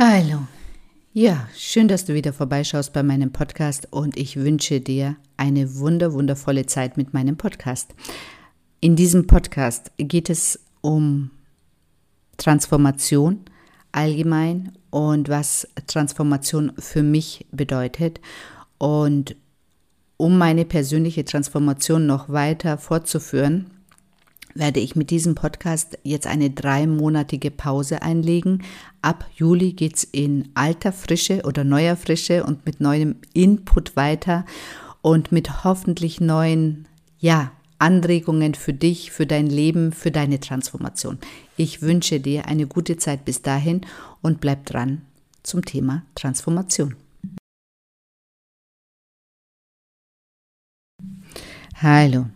Hallo. Ja, schön, dass du wieder vorbeischaust bei meinem Podcast und ich wünsche dir eine wunder, wundervolle Zeit mit meinem Podcast. In diesem Podcast geht es um Transformation allgemein und was Transformation für mich bedeutet. Und um meine persönliche Transformation noch weiter fortzuführen, werde ich mit diesem Podcast jetzt eine dreimonatige Pause einlegen. Ab Juli geht es in alter Frische oder neuer Frische und mit neuem Input weiter und mit hoffentlich neuen, ja, Anregungen für dich, für dein Leben, für deine Transformation. Ich wünsche dir eine gute Zeit bis dahin und bleib dran zum Thema Transformation. Hallo.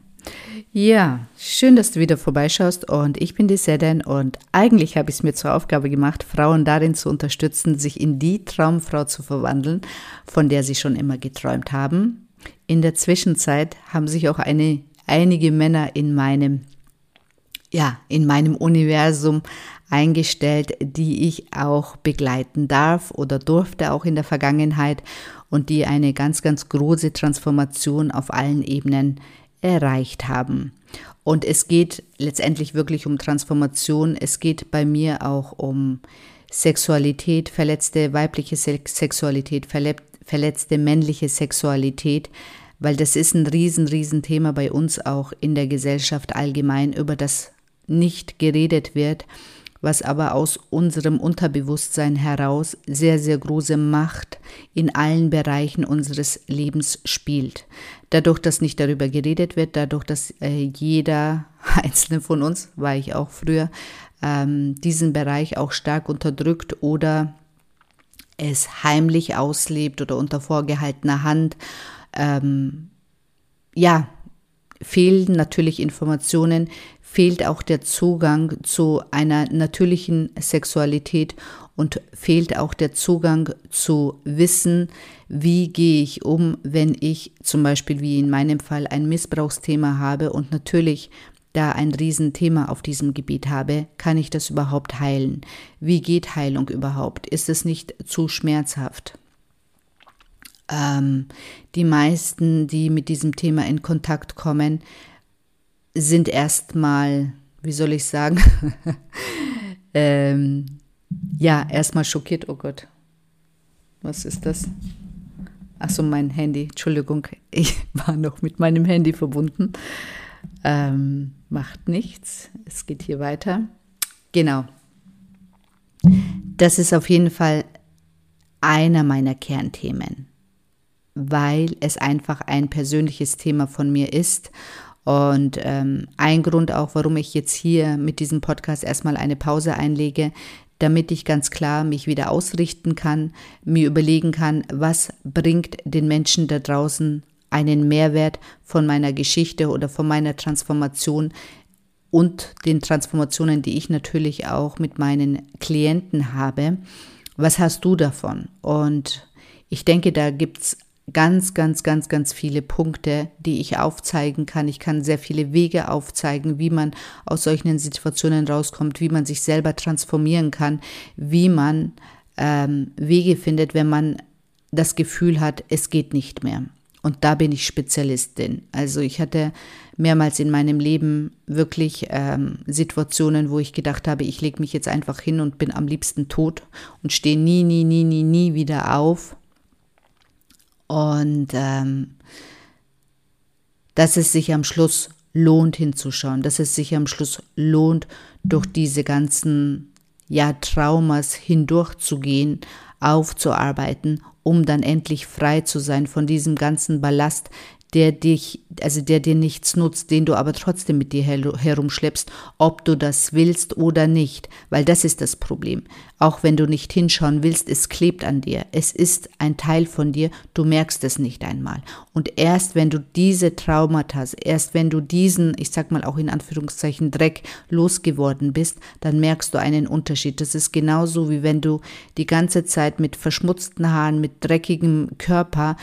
Ja, schön, dass du wieder vorbeischaust und ich bin die Sedan und eigentlich habe ich es mir zur Aufgabe gemacht, Frauen darin zu unterstützen, sich in die Traumfrau zu verwandeln, von der sie schon immer geträumt haben. In der Zwischenzeit haben sich auch eine, einige Männer in meinem, ja, in meinem Universum eingestellt, die ich auch begleiten darf oder durfte auch in der Vergangenheit und die eine ganz, ganz große Transformation auf allen Ebenen erreicht haben. Und es geht letztendlich wirklich um Transformation. Es geht bei mir auch um Sexualität, verletzte weibliche Sexualität, verletzte männliche Sexualität, weil das ist ein riesen, riesen Thema bei uns auch in der Gesellschaft allgemein, über das nicht geredet wird was aber aus unserem Unterbewusstsein heraus sehr, sehr große Macht in allen Bereichen unseres Lebens spielt. Dadurch, dass nicht darüber geredet wird, dadurch, dass äh, jeder einzelne von uns, war ich auch früher, ähm, diesen Bereich auch stark unterdrückt oder es heimlich auslebt oder unter vorgehaltener Hand, ähm, ja, fehlen natürlich Informationen, fehlt auch der Zugang zu einer natürlichen Sexualität und fehlt auch der Zugang zu Wissen, wie gehe ich um, wenn ich zum Beispiel wie in meinem Fall ein Missbrauchsthema habe und natürlich da ein Riesenthema auf diesem Gebiet habe, kann ich das überhaupt heilen? Wie geht Heilung überhaupt? Ist es nicht zu schmerzhaft? Ähm, die meisten, die mit diesem Thema in Kontakt kommen, sind erstmal, wie soll ich sagen, ähm, ja, erstmal schockiert, oh Gott, was ist das? Achso, mein Handy, Entschuldigung, ich war noch mit meinem Handy verbunden. Ähm, macht nichts, es geht hier weiter. Genau. Das ist auf jeden Fall einer meiner Kernthemen, weil es einfach ein persönliches Thema von mir ist und ähm, ein Grund auch, warum ich jetzt hier mit diesem Podcast erstmal eine Pause einlege, damit ich ganz klar mich wieder ausrichten kann, mir überlegen kann, was bringt den Menschen da draußen einen Mehrwert von meiner Geschichte oder von meiner Transformation und den Transformationen, die ich natürlich auch mit meinen Klienten habe. Was hast du davon? Und ich denke, da gibt's ganz, ganz, ganz, ganz viele Punkte, die ich aufzeigen kann. Ich kann sehr viele Wege aufzeigen, wie man aus solchen Situationen rauskommt, wie man sich selber transformieren kann, wie man ähm, Wege findet, wenn man das Gefühl hat, es geht nicht mehr. Und da bin ich Spezialistin. Also ich hatte mehrmals in meinem Leben wirklich ähm, Situationen, wo ich gedacht habe, ich lege mich jetzt einfach hin und bin am liebsten tot und stehe nie, nie, nie, nie, nie wieder auf und ähm, dass es sich am Schluss lohnt hinzuschauen, dass es sich am Schluss lohnt, durch diese ganzen ja, Traumas hindurchzugehen, aufzuarbeiten, um dann endlich frei zu sein von diesem ganzen Ballast, der dich, also der dir nichts nutzt, den du aber trotzdem mit dir herumschleppst, ob du das willst oder nicht, weil das ist das Problem. Auch wenn du nicht hinschauen willst, es klebt an dir. Es ist ein Teil von dir, du merkst es nicht einmal. Und erst wenn du diese Traumata, erst wenn du diesen, ich sag mal auch in Anführungszeichen Dreck losgeworden bist, dann merkst du einen Unterschied. Das ist genauso wie wenn du die ganze Zeit mit verschmutzten Haaren, mit dreckigem Körper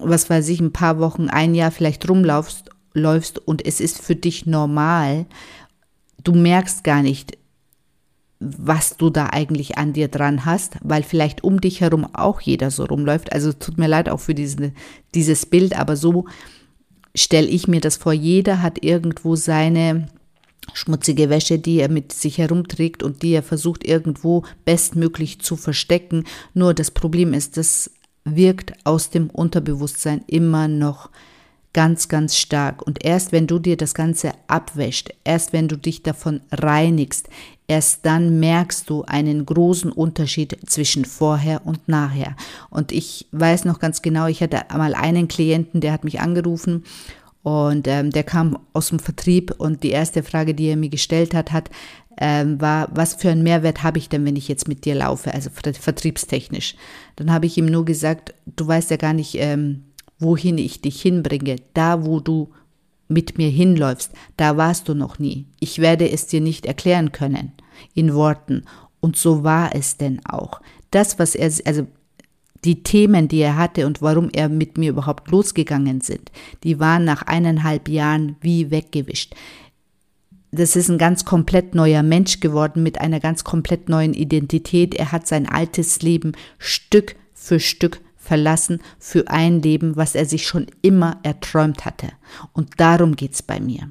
was weiß ich, ein paar Wochen, ein Jahr vielleicht rumlaufst läufst und es ist für dich normal, du merkst gar nicht, was du da eigentlich an dir dran hast, weil vielleicht um dich herum auch jeder so rumläuft. Also tut mir leid auch für diese, dieses Bild, aber so stelle ich mir das vor. Jeder hat irgendwo seine schmutzige Wäsche, die er mit sich herumträgt und die er versucht irgendwo bestmöglich zu verstecken. Nur das Problem ist, das wirkt aus dem Unterbewusstsein immer noch ganz, ganz stark. Und erst wenn du dir das Ganze abwäscht, erst wenn du dich davon reinigst, erst dann merkst du einen großen Unterschied zwischen vorher und nachher. Und ich weiß noch ganz genau, ich hatte einmal einen Klienten, der hat mich angerufen und ähm, der kam aus dem Vertrieb und die erste Frage, die er mir gestellt hat, hat, ähm, war, was für einen Mehrwert habe ich denn, wenn ich jetzt mit dir laufe, also vertriebstechnisch. Dann habe ich ihm nur gesagt, du weißt ja gar nicht, ähm, wohin ich dich hinbringe, da wo du mit mir hinläufst, da warst du noch nie. Ich werde es dir nicht erklären können in Worten. Und so war es denn auch. Das, was er, also die Themen, die er hatte und warum er mit mir überhaupt losgegangen sind, die waren nach eineinhalb Jahren wie weggewischt. Das ist ein ganz komplett neuer Mensch geworden mit einer ganz komplett neuen Identität. Er hat sein altes Leben Stück für Stück verlassen für ein Leben, was er sich schon immer erträumt hatte. Und darum geht's bei mir.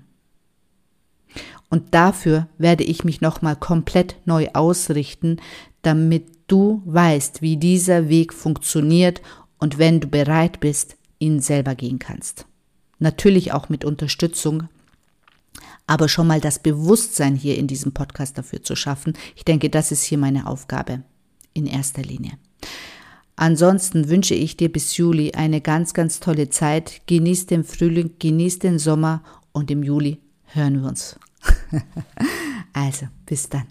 Und dafür werde ich mich nochmal komplett neu ausrichten, damit du weißt, wie dieser Weg funktioniert und wenn du bereit bist, ihn selber gehen kannst. Natürlich auch mit Unterstützung, aber schon mal das Bewusstsein hier in diesem Podcast dafür zu schaffen. Ich denke, das ist hier meine Aufgabe in erster Linie. Ansonsten wünsche ich dir bis Juli eine ganz, ganz tolle Zeit. Genieß den Frühling, genieß den Sommer und im Juli hören wir uns. also, bis dann.